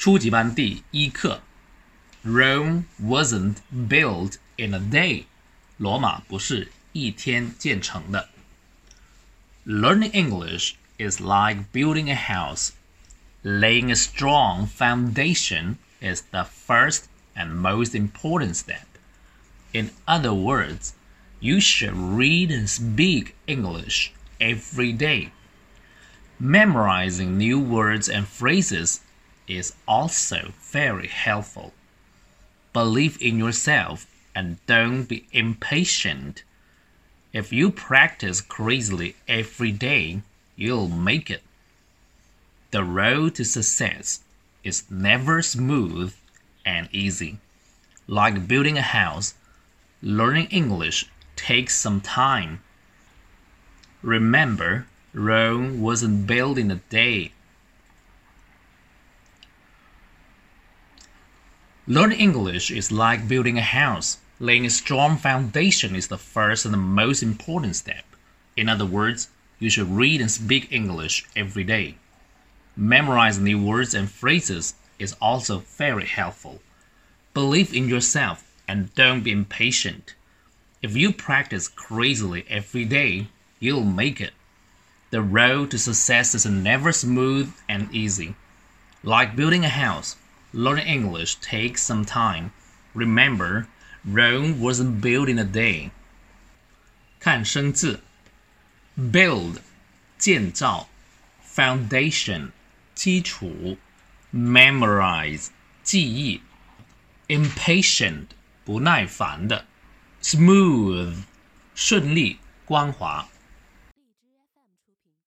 初级班第一课。Rome wasn't built in a day. 罗马不是一天建成的。Learning English is like building a house. Laying a strong foundation is the first and most important step. In other words, you should read and speak English every day. Memorizing new words and phrases is also very helpful. Believe in yourself and don't be impatient. If you practice crazily every day, you'll make it. The road to success is never smooth and easy. Like building a house, learning English takes some time. Remember, Rome wasn't built in a day. Learning English is like building a house. Laying a strong foundation is the first and the most important step. In other words, you should read and speak English every day. Memorizing new words and phrases is also very helpful. Believe in yourself and don't be impatient. If you practice crazily every day, you'll make it. The road to success is never smooth and easy. Like building a house, Learning English takes some time. Remember, Rome wasn't built in a day. 看生字，build 建造，foundation 基础，memorize 记忆，impatient 不耐烦的，smooth 顺利光滑。